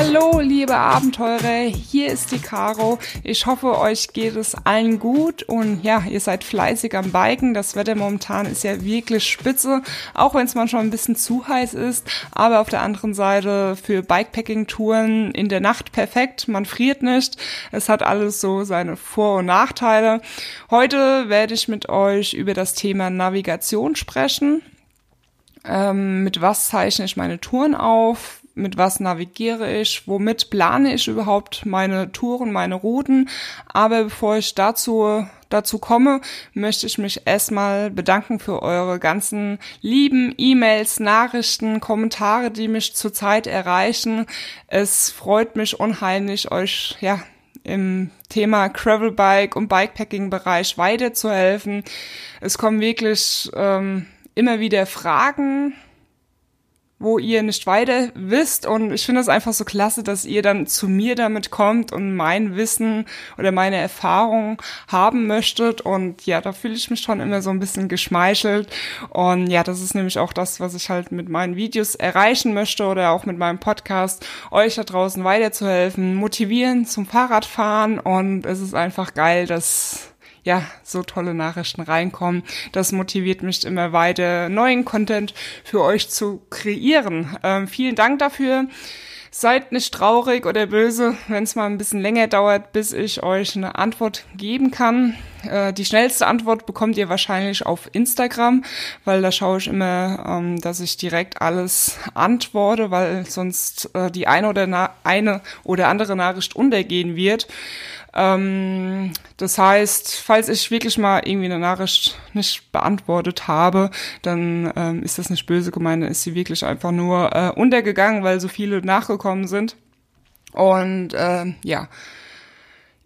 Hallo, liebe Abenteurer, hier ist die Caro. Ich hoffe, euch geht es allen gut und ja, ihr seid fleißig am Biken. Das Wetter momentan ist ja wirklich spitze, auch wenn es manchmal ein bisschen zu heiß ist. Aber auf der anderen Seite für Bikepacking-Touren in der Nacht perfekt. Man friert nicht. Es hat alles so seine Vor- und Nachteile. Heute werde ich mit euch über das Thema Navigation sprechen. Ähm, mit was zeichne ich meine Touren auf? Mit was navigiere ich, womit plane ich überhaupt meine Touren, meine Routen. Aber bevor ich dazu dazu komme, möchte ich mich erstmal bedanken für eure ganzen lieben E-Mails, Nachrichten, Kommentare, die mich zurzeit erreichen. Es freut mich unheimlich, euch ja im Thema Gravelbike und Bikepacking-Bereich weiterzuhelfen. Es kommen wirklich ähm, immer wieder Fragen wo ihr nicht weiter wisst. Und ich finde es einfach so klasse, dass ihr dann zu mir damit kommt und mein Wissen oder meine Erfahrung haben möchtet. Und ja, da fühle ich mich schon immer so ein bisschen geschmeichelt. Und ja, das ist nämlich auch das, was ich halt mit meinen Videos erreichen möchte oder auch mit meinem Podcast, euch da draußen weiterzuhelfen, motivieren zum Fahrradfahren. Und es ist einfach geil, dass ja, so tolle Nachrichten reinkommen. Das motiviert mich immer weiter, neuen Content für euch zu kreieren. Ähm, vielen Dank dafür. Seid nicht traurig oder böse, wenn es mal ein bisschen länger dauert, bis ich euch eine Antwort geben kann. Äh, die schnellste Antwort bekommt ihr wahrscheinlich auf Instagram, weil da schaue ich immer, ähm, dass ich direkt alles antworte, weil sonst äh, die eine oder eine oder andere Nachricht untergehen wird. Ähm, das heißt, falls ich wirklich mal irgendwie eine Nachricht nicht beantwortet habe, dann ähm, ist das nicht böse gemeint, dann ist sie wirklich einfach nur äh, untergegangen, weil so viele nachgekommen sind. Und äh, ja,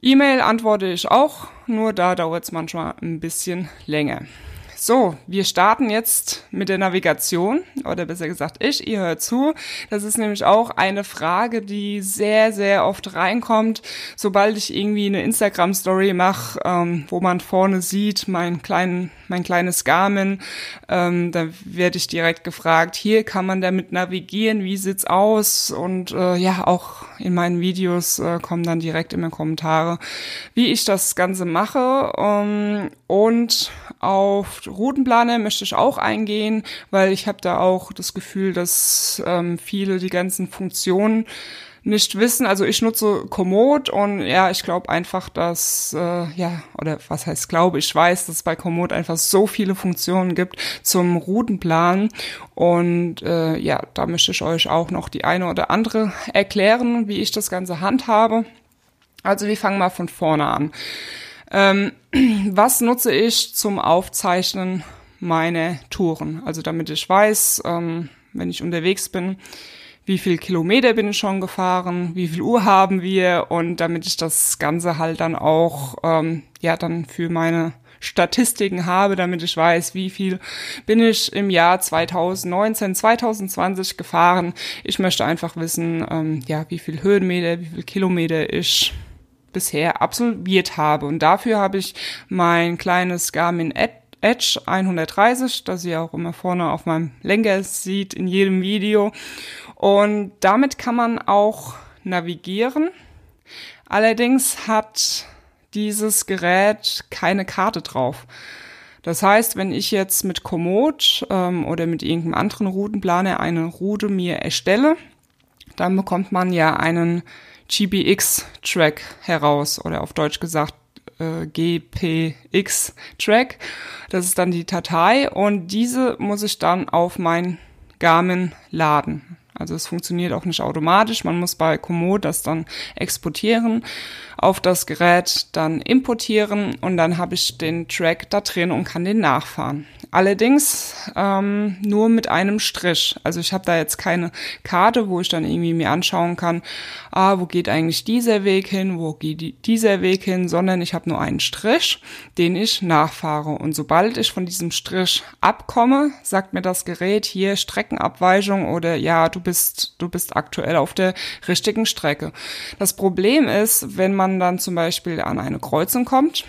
E-Mail antworte ich auch, nur da dauert es manchmal ein bisschen länger. So, wir starten jetzt mit der Navigation, oder besser gesagt ich, ihr hört zu. Das ist nämlich auch eine Frage, die sehr, sehr oft reinkommt, sobald ich irgendwie eine Instagram-Story mache, ähm, wo man vorne sieht, mein, kleinen, mein kleines Garmin, ähm, da werde ich direkt gefragt, hier kann man damit navigieren, wie sieht's aus? Und äh, ja, auch in meinen Videos äh, kommen dann direkt immer Kommentare, wie ich das Ganze mache. Ähm, und auf Routenplaner möchte ich auch eingehen, weil ich habe da auch das Gefühl, dass ähm, viele die ganzen Funktionen nicht wissen. Also ich nutze Komoot und ja, ich glaube einfach, dass, äh, ja, oder was heißt glaube, ich weiß, dass es bei Komoot einfach so viele Funktionen gibt zum Routenplan. Und äh, ja, da möchte ich euch auch noch die eine oder andere erklären, wie ich das Ganze handhabe. Also wir fangen mal von vorne an. Ähm, was nutze ich zum Aufzeichnen meiner Touren? Also damit ich weiß, ähm, wenn ich unterwegs bin, wie viel Kilometer bin ich schon gefahren, wie viel Uhr haben wir und damit ich das Ganze halt dann auch, ähm, ja, dann für meine Statistiken habe, damit ich weiß, wie viel bin ich im Jahr 2019, 2020 gefahren. Ich möchte einfach wissen, ähm, ja, wie viel Höhenmeter, wie viel Kilometer ich bisher absolviert habe. Und dafür habe ich mein kleines Garmin Edge 130, das ihr auch immer vorne auf meinem Lenker sieht in jedem Video. Und damit kann man auch navigieren. Allerdings hat dieses Gerät keine Karte drauf. Das heißt, wenn ich jetzt mit Komoot ähm, oder mit irgendeinem anderen Routenplaner eine Route mir erstelle, dann bekommt man ja einen GPX-Track heraus oder auf Deutsch gesagt äh, GPX-Track. Das ist dann die Datei und diese muss ich dann auf mein Garmin laden. Also es funktioniert auch nicht automatisch. Man muss bei Komoot das dann exportieren, auf das Gerät dann importieren und dann habe ich den Track da drin und kann den nachfahren. Allerdings ähm, nur mit einem Strich. Also ich habe da jetzt keine Karte, wo ich dann irgendwie mir anschauen kann, ah, wo geht eigentlich dieser Weg hin, wo geht dieser Weg hin, sondern ich habe nur einen Strich, den ich nachfahre. Und sobald ich von diesem Strich abkomme, sagt mir das Gerät hier Streckenabweichung oder ja, du bist bist, du bist aktuell auf der richtigen Strecke. Das Problem ist, wenn man dann zum Beispiel an eine Kreuzung kommt,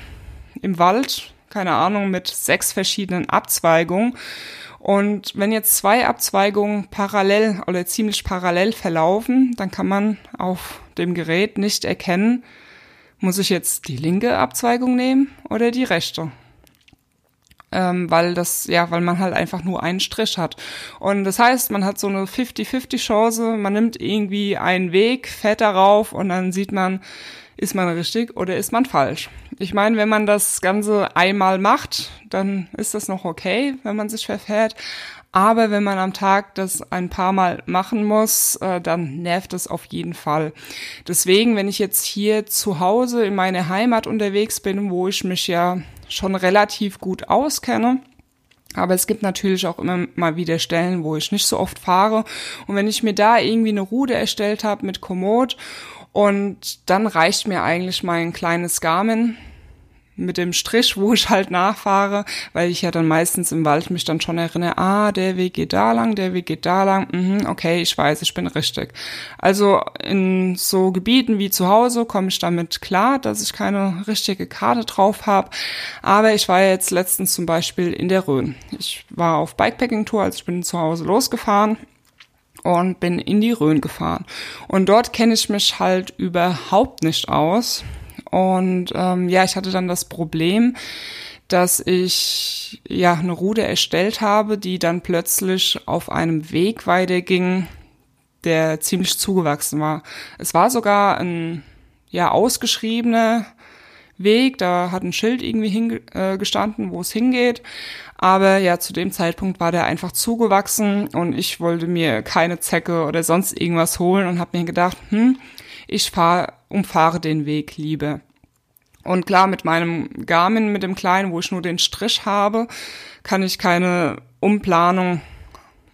im Wald, keine Ahnung, mit sechs verschiedenen Abzweigungen, und wenn jetzt zwei Abzweigungen parallel oder ziemlich parallel verlaufen, dann kann man auf dem Gerät nicht erkennen, muss ich jetzt die linke Abzweigung nehmen oder die rechte? Ähm, weil das, ja, weil man halt einfach nur einen Strich hat. Und das heißt, man hat so eine 50-50 Chance, man nimmt irgendwie einen Weg, fährt darauf und dann sieht man, ist man richtig oder ist man falsch. Ich meine, wenn man das Ganze einmal macht, dann ist das noch okay, wenn man sich verfährt. Aber wenn man am Tag das ein paar Mal machen muss, äh, dann nervt es auf jeden Fall. Deswegen, wenn ich jetzt hier zu Hause in meiner Heimat unterwegs bin, wo ich mich ja schon relativ gut auskenne, aber es gibt natürlich auch immer mal wieder Stellen, wo ich nicht so oft fahre. Und wenn ich mir da irgendwie eine Route erstellt habe mit Komoot und dann reicht mir eigentlich mein kleines Garmin mit dem Strich, wo ich halt nachfahre, weil ich ja dann meistens im Wald mich dann schon erinnere, ah, der Weg geht da lang, der Weg geht da lang, mhm, okay, ich weiß, ich bin richtig. Also in so Gebieten wie zu Hause komme ich damit klar, dass ich keine richtige Karte drauf habe, aber ich war jetzt letztens zum Beispiel in der Rhön. Ich war auf Bikepacking-Tour, also ich bin zu Hause losgefahren und bin in die Rhön gefahren. Und dort kenne ich mich halt überhaupt nicht aus und ähm, ja, ich hatte dann das Problem, dass ich ja eine Route erstellt habe, die dann plötzlich auf einem Weg weiterging, der ziemlich zugewachsen war. Es war sogar ein ja ausgeschriebener Weg, da hat ein Schild irgendwie hingestanden, äh, wo es hingeht. Aber ja, zu dem Zeitpunkt war der einfach zugewachsen und ich wollte mir keine Zecke oder sonst irgendwas holen und habe mir gedacht, hm, ich fahr, umfahre den Weg lieber. Und klar, mit meinem Garmin, mit dem kleinen, wo ich nur den Strich habe, kann ich keine Umplanung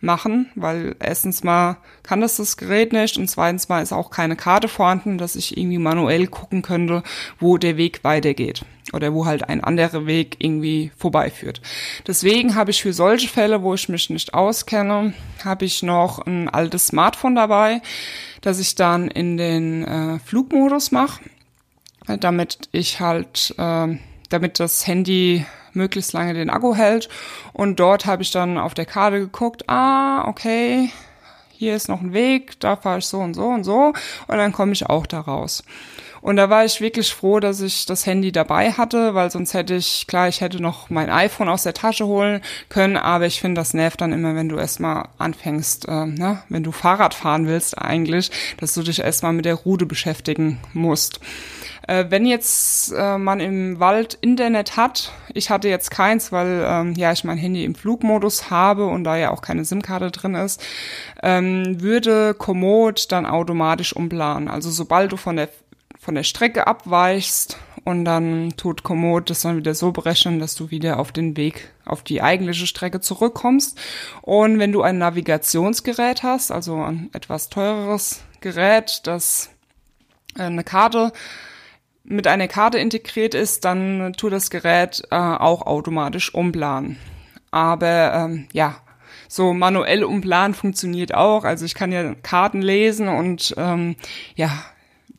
machen, weil erstens mal kann das das Gerät nicht und zweitens mal ist auch keine Karte vorhanden, dass ich irgendwie manuell gucken könnte, wo der Weg weitergeht oder wo halt ein anderer Weg irgendwie vorbeiführt. Deswegen habe ich für solche Fälle, wo ich mich nicht auskenne, habe ich noch ein altes Smartphone dabei, das ich dann in den äh, Flugmodus mache damit ich halt, äh, damit das Handy möglichst lange den Akku hält. Und dort habe ich dann auf der Karte geguckt, ah, okay, hier ist noch ein Weg, da fahre ich so und so und so und dann komme ich auch da raus. Und da war ich wirklich froh, dass ich das Handy dabei hatte, weil sonst hätte ich, klar, ich hätte noch mein iPhone aus der Tasche holen können, aber ich finde, das nervt dann immer, wenn du erstmal anfängst, äh, ne, wenn du Fahrrad fahren willst eigentlich, dass du dich erstmal mit der Route beschäftigen musst. Äh, wenn jetzt äh, man im Wald Internet hat, ich hatte jetzt keins, weil ähm, ja ich mein Handy im Flugmodus habe und da ja auch keine SIM-Karte drin ist, ähm, würde Komoot dann automatisch umplanen. Also sobald du von der von der Strecke abweichst und dann tut Komoot das dann wieder so berechnen, dass du wieder auf den Weg, auf die eigentliche Strecke zurückkommst. Und wenn du ein Navigationsgerät hast, also ein etwas teureres Gerät, das äh, eine Karte mit einer Karte integriert ist, dann tut das Gerät äh, auch automatisch umplanen. Aber ähm, ja, so manuell umplanen funktioniert auch. Also ich kann ja Karten lesen und ähm, ja,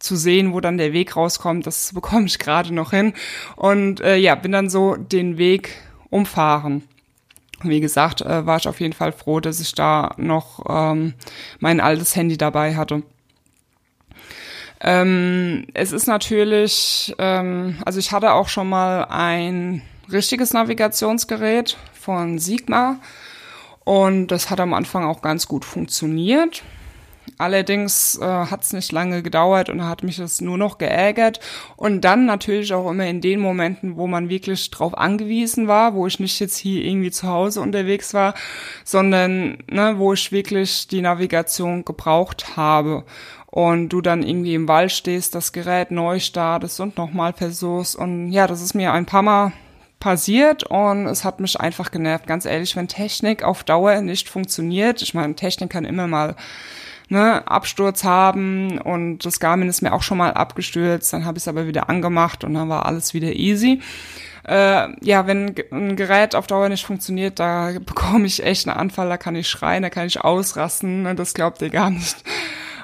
zu sehen, wo dann der Weg rauskommt, das bekomme ich gerade noch hin. Und äh, ja, bin dann so den Weg umfahren. Wie gesagt, äh, war ich auf jeden Fall froh, dass ich da noch ähm, mein altes Handy dabei hatte. Ähm, es ist natürlich, ähm, also ich hatte auch schon mal ein richtiges Navigationsgerät von Sigma und das hat am Anfang auch ganz gut funktioniert. Allerdings äh, hat es nicht lange gedauert und hat mich das nur noch geärgert. Und dann natürlich auch immer in den Momenten, wo man wirklich drauf angewiesen war, wo ich nicht jetzt hier irgendwie zu Hause unterwegs war, sondern ne, wo ich wirklich die Navigation gebraucht habe. Und du dann irgendwie im Wald stehst, das Gerät neu startest und nochmal versuchst. Und ja, das ist mir ein paar Mal passiert und es hat mich einfach genervt. Ganz ehrlich, wenn Technik auf Dauer nicht funktioniert, ich meine, Technik kann immer mal ne, Absturz haben und das Garmin ist mir auch schon mal abgestürzt, dann habe ich es aber wieder angemacht und dann war alles wieder easy. äh, ja, wenn ein Gerät auf Dauer nicht funktioniert, da bekomme ich echt einen Anfall, da kann ich schreien, da kann ich ausrasten, ne, das glaubt ihr gar nicht.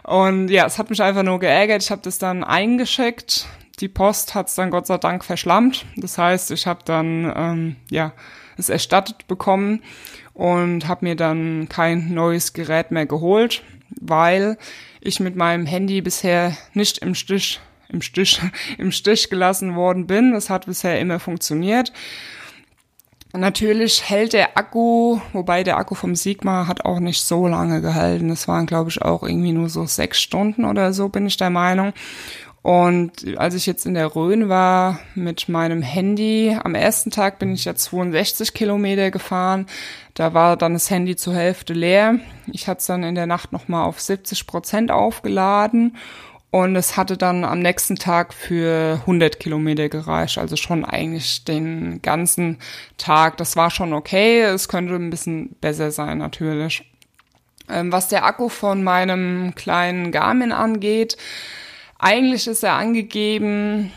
Und ja, es hat mich einfach nur geärgert. Ich habe das dann eingeschickt. Die Post hat es dann Gott sei Dank verschlammt. Das heißt, ich habe dann ähm, ja es erstattet bekommen und habe mir dann kein neues Gerät mehr geholt, weil ich mit meinem Handy bisher nicht im Stich im Stich im Stich gelassen worden bin. Das hat bisher immer funktioniert. Natürlich hält der Akku, wobei der Akku vom Sigma hat auch nicht so lange gehalten. Das waren, glaube ich, auch irgendwie nur so sechs Stunden oder so, bin ich der Meinung. Und als ich jetzt in der Rhön war mit meinem Handy, am ersten Tag bin ich ja 62 Kilometer gefahren. Da war dann das Handy zur Hälfte leer. Ich hatte es dann in der Nacht nochmal auf 70 Prozent aufgeladen und es hatte dann am nächsten Tag für 100 Kilometer gereicht, also schon eigentlich den ganzen Tag. Das war schon okay. Es könnte ein bisschen besser sein natürlich. Ähm, was der Akku von meinem kleinen Garmin angeht, eigentlich ist er angegeben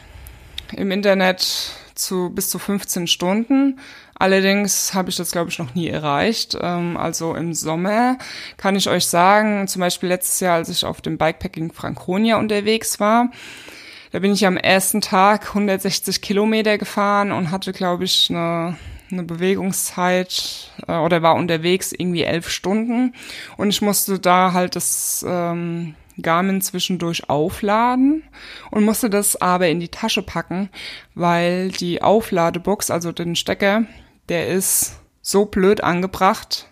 im Internet zu bis zu 15 Stunden. Allerdings habe ich das, glaube ich, noch nie erreicht. Ähm, also im Sommer kann ich euch sagen, zum Beispiel letztes Jahr, als ich auf dem Bikepacking Franconia unterwegs war, da bin ich am ersten Tag 160 Kilometer gefahren und hatte, glaube ich, eine, eine Bewegungszeit äh, oder war unterwegs irgendwie elf Stunden. Und ich musste da halt das ähm, Garmin zwischendurch aufladen und musste das aber in die Tasche packen, weil die Aufladebox, also den Stecker, der ist so blöd angebracht,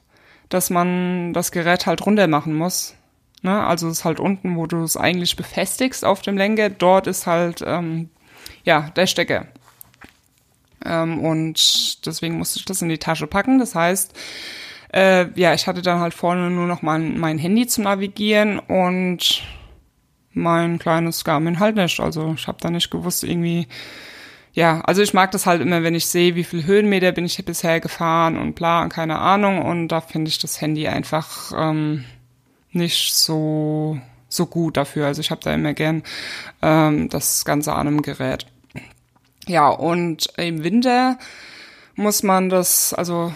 dass man das Gerät halt runter machen muss. Ne? Also ist halt unten, wo du es eigentlich befestigst auf dem Lenker. Dort ist halt ähm, ja der Stecker. Ähm, und deswegen musste ich das in die Tasche packen. Das heißt, äh, ja, ich hatte dann halt vorne nur noch mein, mein Handy zum Navigieren und mein kleines Garmin halt nicht. Also ich habe da nicht gewusst, irgendwie ja, also ich mag das halt immer, wenn ich sehe, wie viel Höhenmeter bin ich bisher gefahren und bla und keine Ahnung. Und da finde ich das Handy einfach ähm, nicht so so gut dafür. Also ich habe da immer gern ähm, das Ganze an einem Gerät. Ja, und im Winter muss man das, also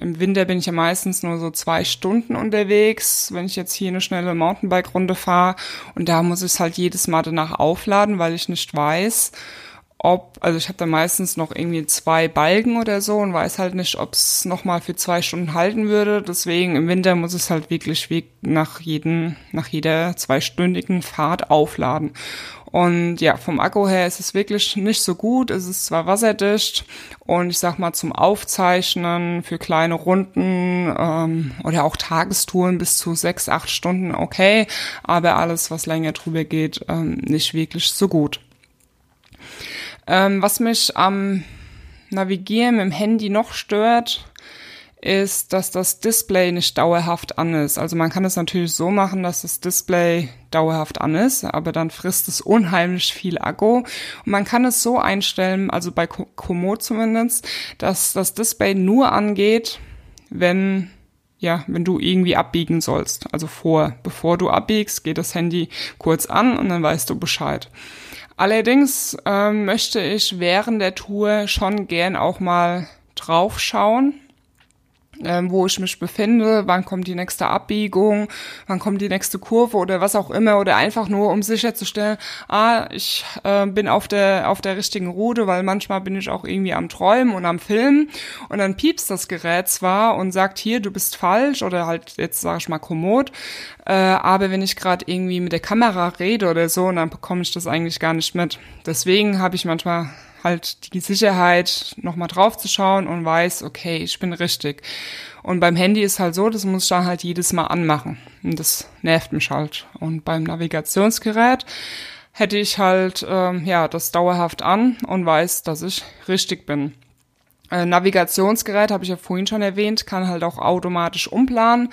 im Winter bin ich ja meistens nur so zwei Stunden unterwegs, wenn ich jetzt hier eine schnelle Mountainbike-Runde fahre. Und da muss ich es halt jedes Mal danach aufladen, weil ich nicht weiß, ob, also ich habe da meistens noch irgendwie zwei Balken oder so und weiß halt nicht, ob es nochmal für zwei Stunden halten würde. Deswegen im Winter muss es halt wirklich nach jeden, nach jeder zweistündigen Fahrt aufladen. Und ja, vom Akku her ist es wirklich nicht so gut. Es ist zwar wasserdicht und ich sag mal zum Aufzeichnen für kleine Runden ähm, oder auch Tagestouren bis zu sechs, acht Stunden okay, aber alles, was länger drüber geht, ähm, nicht wirklich so gut. Ähm, was mich am Navigieren mit dem Handy noch stört, ist, dass das Display nicht dauerhaft an ist. Also man kann es natürlich so machen, dass das Display dauerhaft an ist, aber dann frisst es unheimlich viel Akku. Und man kann es so einstellen, also bei Komoot zumindest, dass das Display nur angeht, wenn ja, wenn du irgendwie abbiegen sollst. Also vor, bevor du abbiegst, geht das Handy kurz an und dann weißt du Bescheid. Allerdings ähm, möchte ich während der Tour schon gern auch mal draufschauen, wo ich mich befinde, wann kommt die nächste Abbiegung, wann kommt die nächste Kurve oder was auch immer? Oder einfach nur um sicherzustellen, ah, ich äh, bin auf der auf der richtigen Route, weil manchmal bin ich auch irgendwie am Träumen und am Filmen. Und dann piepst das Gerät zwar und sagt hier, du bist falsch oder halt jetzt sage ich mal kommod, äh, aber wenn ich gerade irgendwie mit der Kamera rede oder so, dann bekomme ich das eigentlich gar nicht mit. Deswegen habe ich manchmal halt die Sicherheit, nochmal drauf zu schauen und weiß, okay, ich bin richtig. Und beim Handy ist halt so, das muss ich dann halt jedes Mal anmachen. Und das nervt mich halt. Und beim Navigationsgerät hätte ich halt, ähm, ja, das dauerhaft an und weiß, dass ich richtig bin. Äh, Navigationsgerät, habe ich ja vorhin schon erwähnt, kann halt auch automatisch umplanen.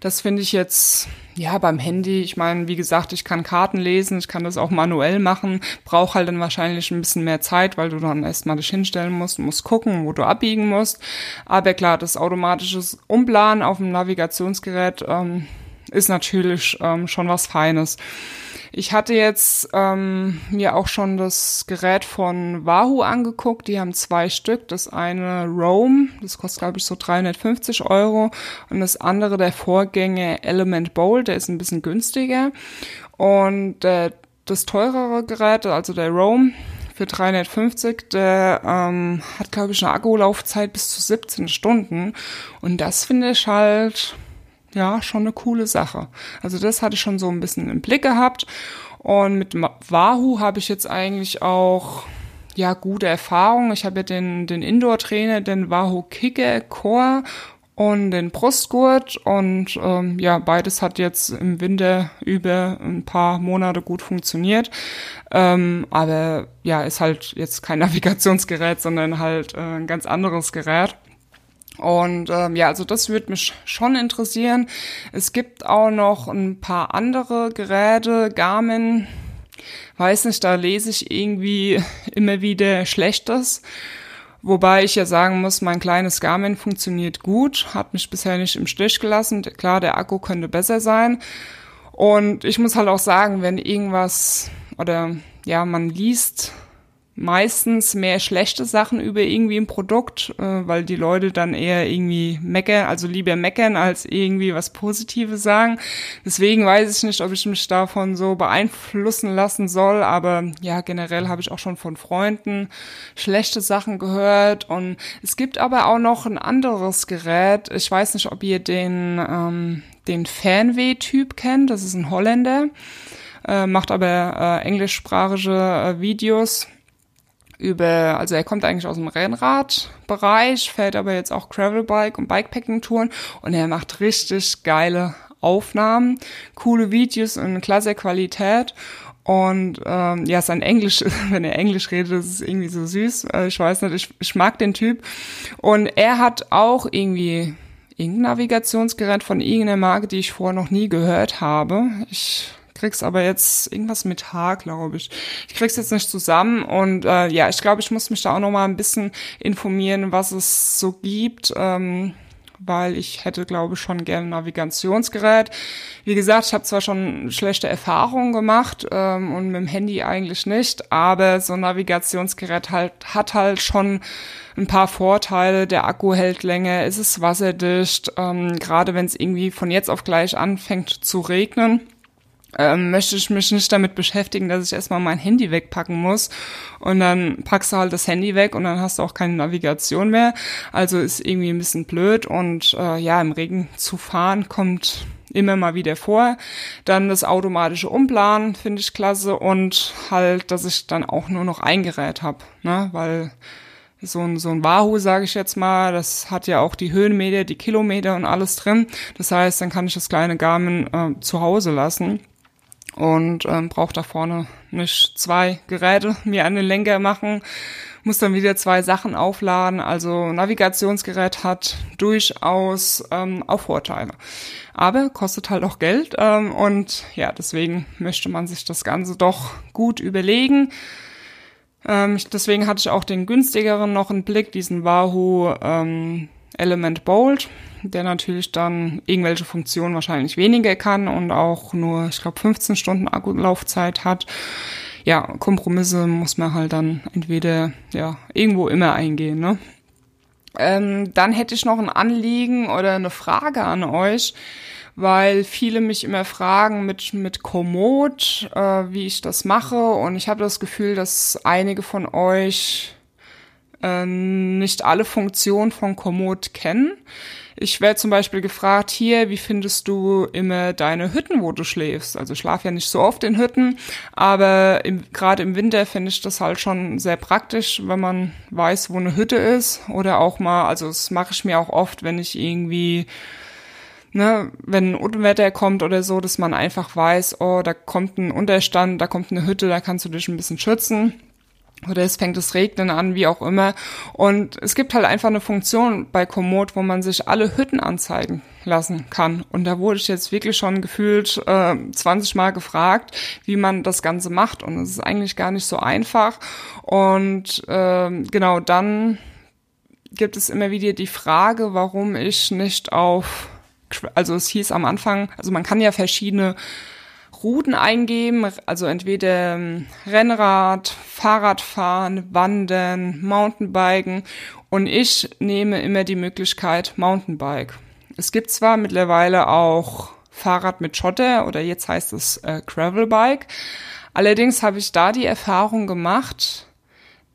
Das finde ich jetzt, ja, beim Handy, ich meine, wie gesagt, ich kann Karten lesen, ich kann das auch manuell machen, brauche halt dann wahrscheinlich ein bisschen mehr Zeit, weil du dann erstmal dich hinstellen musst, musst gucken, wo du abbiegen musst. Aber klar, das automatische Umplanen auf dem Navigationsgerät ähm, ist natürlich ähm, schon was Feines. Ich hatte jetzt ähm, mir auch schon das Gerät von Wahoo angeguckt. Die haben zwei Stück. Das eine Roam, das kostet glaube ich so 350 Euro. Und das andere, der Vorgänger Element Bold, der ist ein bisschen günstiger. Und äh, das teurere Gerät, also der Roam, für 350, der ähm, hat, glaube ich, eine Akkulaufzeit bis zu 17 Stunden. Und das finde ich halt, ja, schon eine coole Sache. Also das hatte ich schon so ein bisschen im Blick gehabt. Und mit Wahoo habe ich jetzt eigentlich auch ja gute Erfahrungen. Ich habe ja den, den Indoor-Trainer, den Wahoo Kicker Core und den Brustgurt und ähm, ja, beides hat jetzt im Winter über ein paar Monate gut funktioniert. Ähm, aber ja, ist halt jetzt kein Navigationsgerät, sondern halt äh, ein ganz anderes Gerät. Und ähm, ja, also das würde mich schon interessieren. Es gibt auch noch ein paar andere Geräte, Garmin, weiß nicht, da lese ich irgendwie immer wieder Schlechtes. Wobei ich ja sagen muss, mein kleines Garmin funktioniert gut, hat mich bisher nicht im Stich gelassen. Klar, der Akku könnte besser sein. Und ich muss halt auch sagen, wenn irgendwas oder ja, man liest meistens mehr schlechte Sachen über irgendwie ein Produkt, äh, weil die Leute dann eher irgendwie meckern, also lieber meckern als irgendwie was Positives sagen. Deswegen weiß ich nicht, ob ich mich davon so beeinflussen lassen soll, aber ja, generell habe ich auch schon von Freunden schlechte Sachen gehört und es gibt aber auch noch ein anderes Gerät. Ich weiß nicht, ob ihr den, ähm, den Fanway-Typ kennt, das ist ein Holländer. Äh, macht aber äh, englischsprachige äh, Videos über, also er kommt eigentlich aus dem Rennradbereich, fährt aber jetzt auch Gravelbike und Bikepacking-Touren und er macht richtig geile Aufnahmen, coole Videos in klasse Qualität und ähm, ja, sein Englisch, wenn er Englisch redet, das ist irgendwie so süß. Äh, ich weiß nicht, ich, ich mag den Typ. Und er hat auch irgendwie irgendein Navigationsgerät von irgendeiner Marke, die ich vorher noch nie gehört habe. Ich krieg's aber jetzt irgendwas mit H, glaube ich. Ich krieg's jetzt nicht zusammen und äh, ja, ich glaube, ich muss mich da auch noch mal ein bisschen informieren, was es so gibt. Ähm, weil ich hätte, glaube ich, schon gerne ein Navigationsgerät. Wie gesagt, ich habe zwar schon schlechte Erfahrungen gemacht ähm, und mit dem Handy eigentlich nicht, aber so ein Navigationsgerät halt hat halt schon ein paar Vorteile. Der Akku hält länger, es ist wasserdicht, ähm, gerade wenn es irgendwie von jetzt auf gleich anfängt zu regnen ähm, möchte ich mich nicht damit beschäftigen, dass ich erstmal mein Handy wegpacken muss und dann packst du halt das Handy weg und dann hast du auch keine Navigation mehr. Also ist irgendwie ein bisschen blöd und äh, ja, im Regen zu fahren kommt immer mal wieder vor. Dann das automatische Umplanen finde ich klasse und halt, dass ich dann auch nur noch ein Gerät habe, ne, weil so ein, so ein Wahoo, sage ich jetzt mal, das hat ja auch die Höhenmeter, die Kilometer und alles drin. Das heißt, dann kann ich das kleine Garmin äh, zu Hause lassen und ähm, brauche da vorne nicht zwei Geräte mir den Lenker machen, muss dann wieder zwei Sachen aufladen. Also Navigationsgerät hat durchaus ähm, auch Vorteile, aber kostet halt auch Geld ähm, und ja, deswegen möchte man sich das Ganze doch gut überlegen. Ähm, deswegen hatte ich auch den günstigeren noch im Blick, diesen Wahoo ähm, Element Bold der natürlich dann irgendwelche Funktionen wahrscheinlich weniger kann und auch nur, ich glaube, 15 Stunden Akkulaufzeit hat. Ja, Kompromisse muss man halt dann entweder ja irgendwo immer eingehen. Ne? Ähm, dann hätte ich noch ein Anliegen oder eine Frage an euch, weil viele mich immer fragen mit mit Komoot, äh, wie ich das mache und ich habe das Gefühl, dass einige von euch äh, nicht alle Funktionen von Komoot kennen. Ich werde zum Beispiel gefragt, hier, wie findest du immer deine Hütten, wo du schläfst? Also ich schlafe ja nicht so oft in Hütten, aber gerade im Winter finde ich das halt schon sehr praktisch, wenn man weiß, wo eine Hütte ist. Oder auch mal, also das mache ich mir auch oft, wenn ich irgendwie Ne, wenn ein Unwetter kommt oder so, dass man einfach weiß, oh, da kommt ein Unterstand, da kommt eine Hütte, da kannst du dich ein bisschen schützen oder es fängt das Regnen an, wie auch immer. Und es gibt halt einfach eine Funktion bei Komoot, wo man sich alle Hütten anzeigen lassen kann. Und da wurde ich jetzt wirklich schon gefühlt äh, 20 Mal gefragt, wie man das Ganze macht. Und es ist eigentlich gar nicht so einfach. Und äh, genau dann gibt es immer wieder die Frage, warum ich nicht auf, also es hieß am Anfang, also man kann ja verschiedene Routen eingeben, also entweder ähm, Rennrad, Fahrradfahren, Wandern, Mountainbiken und ich nehme immer die Möglichkeit Mountainbike. Es gibt zwar mittlerweile auch Fahrrad mit Schotter oder jetzt heißt es äh, Gravelbike. Allerdings habe ich da die Erfahrung gemacht,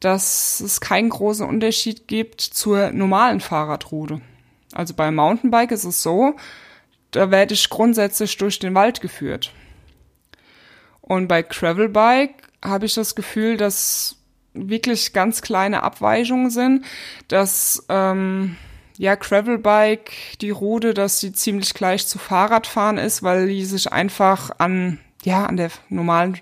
dass es keinen großen Unterschied gibt zur normalen Fahrradroute. Also beim Mountainbike ist es so, da werde ich grundsätzlich durch den Wald geführt. Und bei Gravelbike habe ich das Gefühl, dass wirklich ganz kleine Abweichungen sind, dass ähm, ja Gravelbike die Route, dass sie ziemlich gleich zu Fahrradfahren ist, weil die sich einfach an ja an der normalen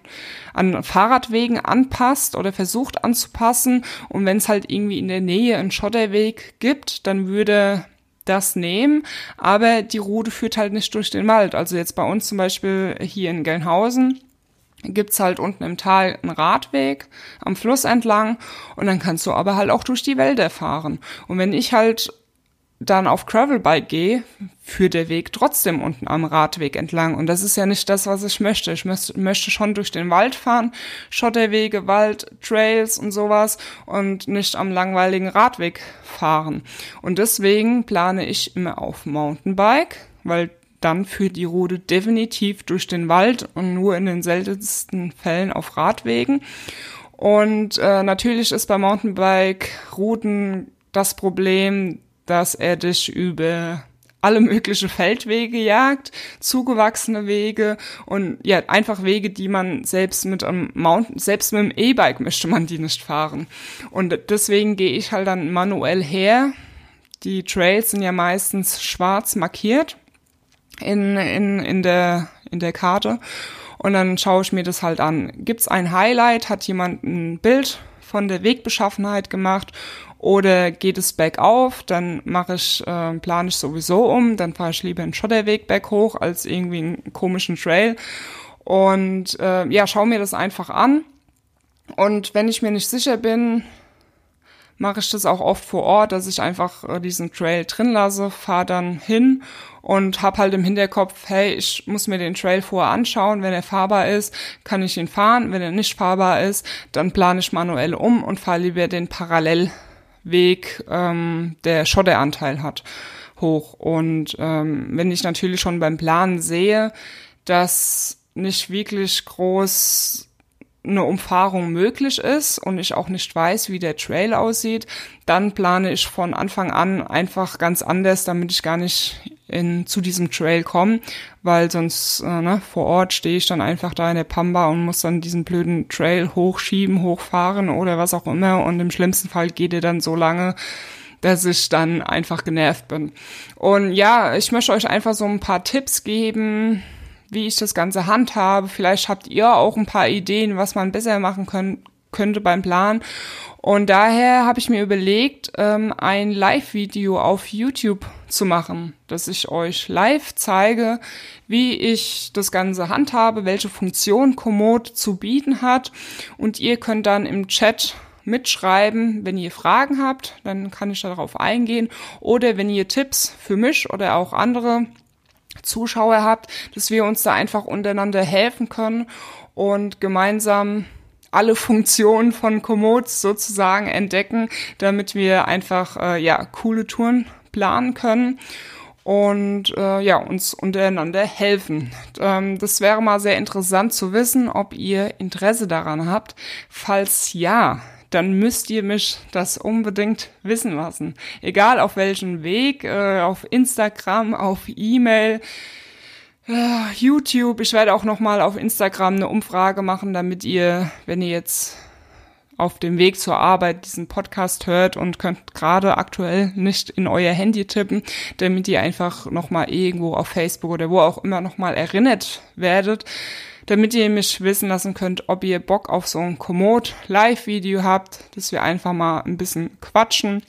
an Fahrradwegen anpasst oder versucht anzupassen und wenn es halt irgendwie in der Nähe einen Schotterweg gibt, dann würde das nehmen, aber die Route führt halt nicht durch den Wald. Also jetzt bei uns zum Beispiel hier in Gelnhausen gibt's halt unten im Tal einen Radweg am Fluss entlang und dann kannst du aber halt auch durch die Wälder fahren. Und wenn ich halt dann auf Gravelbike gehe, führt der Weg trotzdem unten am Radweg entlang. Und das ist ja nicht das, was ich möchte. Ich möchte schon durch den Wald fahren, Schotterwege, Wald, Trails und sowas und nicht am langweiligen Radweg fahren. Und deswegen plane ich immer auf Mountainbike, weil dann führt die Route definitiv durch den Wald und nur in den seltensten Fällen auf Radwegen. Und äh, natürlich ist bei Mountainbike-Routen das Problem, dass er dich über alle mögliche Feldwege jagt, zugewachsene Wege und ja, einfach Wege, die man selbst mit einem Mountain, selbst mit einem E-Bike möchte man die nicht fahren. Und deswegen gehe ich halt dann manuell her. Die Trails sind ja meistens schwarz markiert in, in, in der, in der Karte. Und dann schaue ich mir das halt an. Gibt's ein Highlight? Hat jemand ein Bild von der Wegbeschaffenheit gemacht oder geht es bergauf, dann mache ich, äh, plane ich sowieso um, dann fahre ich lieber einen Schotterweg berghoch als irgendwie einen komischen Trail. Und äh, ja, schau mir das einfach an. Und wenn ich mir nicht sicher bin, mache ich das auch oft vor Ort, dass ich einfach äh, diesen Trail drin lasse, fahre dann hin und hab halt im Hinterkopf, hey, ich muss mir den Trail vorher anschauen, wenn er fahrbar ist, kann ich ihn fahren, wenn er nicht fahrbar ist, dann plane ich manuell um und fahre lieber den Parallel Weg ähm, der Schotteranteil hat hoch. Und ähm, wenn ich natürlich schon beim Planen sehe, dass nicht wirklich groß eine Umfahrung möglich ist und ich auch nicht weiß, wie der Trail aussieht, dann plane ich von Anfang an einfach ganz anders, damit ich gar nicht in, zu diesem Trail komme, weil sonst äh, ne, vor Ort stehe ich dann einfach da in der Pamba und muss dann diesen blöden Trail hochschieben, hochfahren oder was auch immer und im schlimmsten Fall geht er dann so lange, dass ich dann einfach genervt bin. Und ja, ich möchte euch einfach so ein paar Tipps geben, wie ich das Ganze handhabe. Vielleicht habt ihr auch ein paar Ideen, was man besser machen können, könnte beim Plan. Und daher habe ich mir überlegt, ähm, ein Live-Video auf YouTube zu machen, dass ich euch live zeige, wie ich das Ganze handhabe, welche Funktion Komoot zu bieten hat. Und ihr könnt dann im Chat mitschreiben, wenn ihr Fragen habt, dann kann ich darauf eingehen. Oder wenn ihr Tipps für mich oder auch andere Zuschauer habt, dass wir uns da einfach untereinander helfen können und gemeinsam alle Funktionen von Komoot sozusagen entdecken, damit wir einfach äh, ja coole Touren planen können und äh, ja uns untereinander helfen. Ähm, das wäre mal sehr interessant zu wissen, ob ihr Interesse daran habt. Falls ja, dann müsst ihr mich das unbedingt wissen lassen. Egal auf welchem Weg, äh, auf Instagram, auf E-Mail, äh, YouTube. Ich werde auch noch mal auf Instagram eine Umfrage machen, damit ihr, wenn ihr jetzt auf dem Weg zur Arbeit diesen Podcast hört und könnt gerade aktuell nicht in euer Handy tippen, damit ihr einfach noch mal irgendwo auf Facebook oder wo auch immer noch mal erinnert werdet, damit ihr mich wissen lassen könnt, ob ihr Bock auf so ein Komoot Live-Video habt, dass wir einfach mal ein bisschen quatschen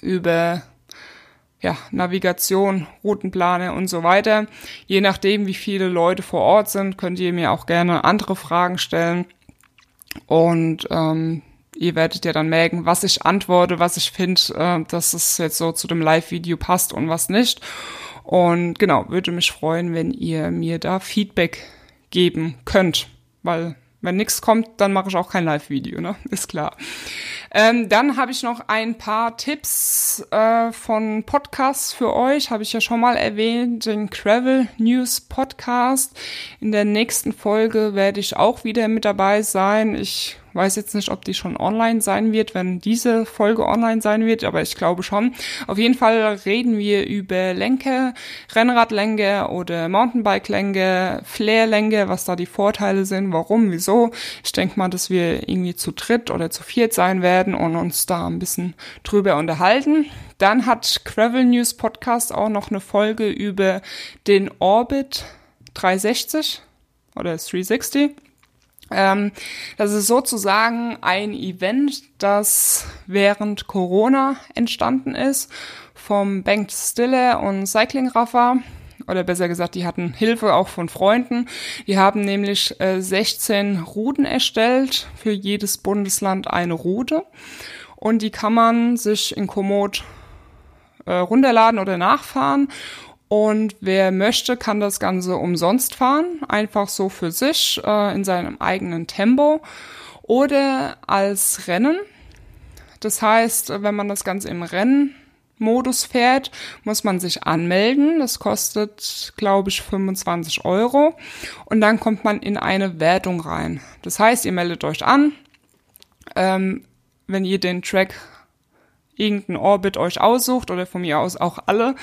über ja, Navigation, Routenplane und so weiter. Je nachdem, wie viele Leute vor Ort sind, könnt ihr mir auch gerne andere Fragen stellen. Und ähm, ihr werdet ja dann merken, was ich antworte, was ich finde, äh, dass es jetzt so zu dem Live-Video passt und was nicht. Und genau, würde mich freuen, wenn ihr mir da Feedback geben könnt, weil wenn nichts kommt, dann mache ich auch kein Live-Video, ne? Ist klar. Ähm, dann habe ich noch ein paar Tipps äh, von Podcasts für euch. Habe ich ja schon mal erwähnt, den Travel News Podcast. In der nächsten Folge werde ich auch wieder mit dabei sein. Ich weiß jetzt nicht, ob die schon online sein wird, wenn diese Folge online sein wird, aber ich glaube schon. Auf jeden Fall reden wir über Lenke, Rennradlänge oder Mountainbike-Länge, Flair-Länge, was da die Vorteile sind, warum, wieso. Ich denke mal, dass wir irgendwie zu dritt oder zu viert sein werden und uns da ein bisschen drüber unterhalten. Dann hat Gravel News Podcast auch noch eine Folge über den Orbit 360 oder 360. Ähm, das ist sozusagen ein Event, das während Corona entstanden ist vom Bengt Stille und Cycling Rafa. Oder besser gesagt, die hatten Hilfe auch von Freunden. Die haben nämlich äh, 16 Routen erstellt, für jedes Bundesland eine Route. Und die kann man sich in Komoot äh, runterladen oder nachfahren. Und wer möchte, kann das Ganze umsonst fahren, einfach so für sich äh, in seinem eigenen Tempo oder als Rennen. Das heißt, wenn man das Ganze im Rennmodus fährt, muss man sich anmelden. Das kostet, glaube ich, 25 Euro. Und dann kommt man in eine Wertung rein. Das heißt, ihr meldet euch an. Ähm, wenn ihr den Track irgendeinen Orbit euch aussucht oder von mir aus auch alle,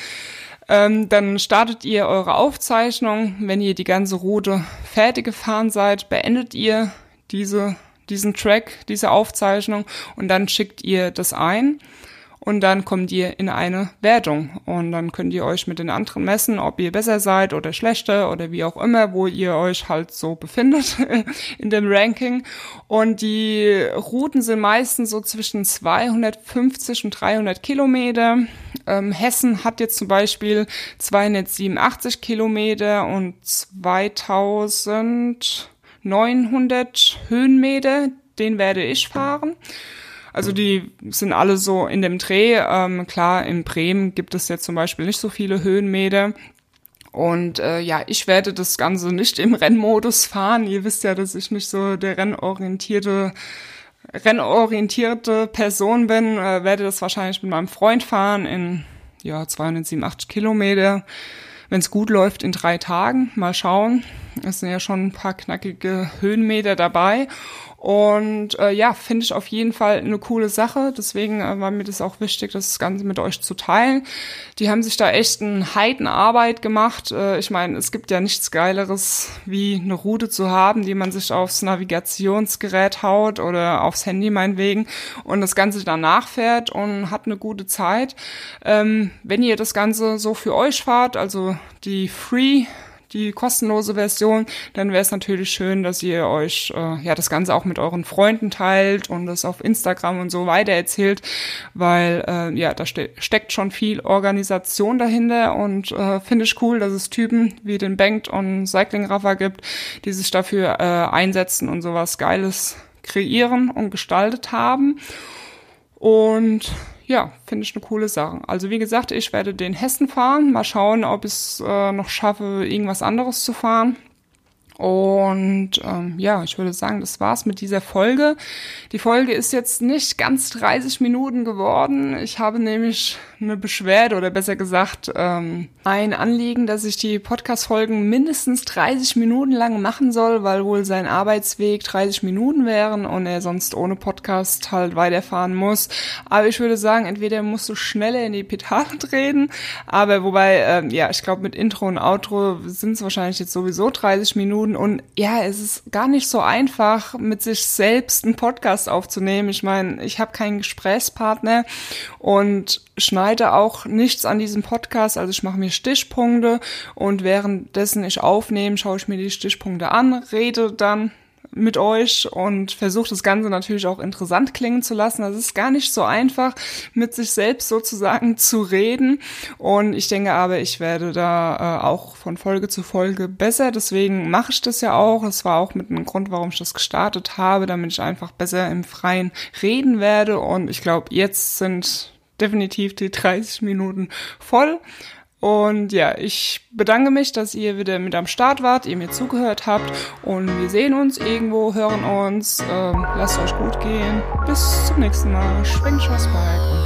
ähm, dann startet ihr eure Aufzeichnung. Wenn ihr die ganze Route fertig gefahren seid, beendet ihr diese, diesen Track, diese Aufzeichnung und dann schickt ihr das ein und dann kommt ihr in eine Wertung und dann könnt ihr euch mit den anderen messen, ob ihr besser seid oder schlechter oder wie auch immer, wo ihr euch halt so befindet in dem Ranking und die Routen sind meistens so zwischen 250 und 300 Kilometer. Ähm, Hessen hat jetzt zum Beispiel 287 Kilometer und 2900 Höhenmeter, den werde ich fahren. Also die sind alle so in dem Dreh. Ähm, klar, in Bremen gibt es jetzt zum Beispiel nicht so viele Höhenmeter. Und äh, ja, ich werde das Ganze nicht im Rennmodus fahren. Ihr wisst ja, dass ich nicht so der rennorientierte rennorientierte Person bin, äh, werde das wahrscheinlich mit meinem Freund fahren in ja 287 Kilometer. Wenn es gut läuft, in drei Tagen. Mal schauen. Es sind ja schon ein paar knackige Höhenmeter dabei. Und äh, ja, finde ich auf jeden Fall eine coole Sache. Deswegen äh, war mir das auch wichtig, das Ganze mit euch zu teilen. Die haben sich da echt eine Heidenarbeit gemacht. Äh, ich meine, es gibt ja nichts Geileres, wie eine Route zu haben, die man sich aufs Navigationsgerät haut oder aufs Handy meinetwegen und das Ganze danach fährt und hat eine gute Zeit. Ähm, wenn ihr das Ganze so für euch fahrt, also die Free die kostenlose Version, dann wäre es natürlich schön, dass ihr euch äh, ja das Ganze auch mit euren Freunden teilt und das auf Instagram und so weiter erzählt, weil äh, ja da ste steckt schon viel Organisation dahinter und äh, finde ich cool, dass es Typen wie den Bankt und Cycling Rafa gibt, die sich dafür äh, einsetzen und sowas Geiles kreieren und gestaltet haben. Und ja, finde ich eine coole Sache. Also wie gesagt, ich werde den Hessen fahren. Mal schauen, ob ich es äh, noch schaffe, irgendwas anderes zu fahren. Und ähm, ja, ich würde sagen, das war's mit dieser Folge. Die Folge ist jetzt nicht ganz 30 Minuten geworden. Ich habe nämlich eine Beschwerde oder besser gesagt ähm, ein Anliegen, dass ich die Podcast-Folgen mindestens 30 Minuten lang machen soll, weil wohl sein Arbeitsweg 30 Minuten wären und er sonst ohne Podcast halt weiterfahren muss. Aber ich würde sagen, entweder musst du schneller in die Pedale treten, aber wobei, ähm, ja, ich glaube mit Intro und Outro sind es wahrscheinlich jetzt sowieso 30 Minuten und ja, es ist gar nicht so einfach, mit sich selbst einen Podcast aufzunehmen. Ich meine, ich habe keinen Gesprächspartner und schneide auch nichts an diesem Podcast, also ich mache mir Stichpunkte und währenddessen ich aufnehme, schaue ich mir die Stichpunkte an, rede dann mit euch und versucht das Ganze natürlich auch interessant klingen zu lassen. Das ist gar nicht so einfach, mit sich selbst sozusagen zu reden. Und ich denke aber, ich werde da äh, auch von Folge zu Folge besser. Deswegen mache ich das ja auch. Das war auch mit einem Grund, warum ich das gestartet habe, damit ich einfach besser im Freien reden werde. Und ich glaube, jetzt sind definitiv die 30 Minuten voll. Und ja, ich bedanke mich, dass ihr wieder mit am Start wart, ihr mir zugehört habt und wir sehen uns irgendwo, hören uns. Ähm, lasst euch gut gehen. Bis zum nächsten Mal. Schwingt was Bike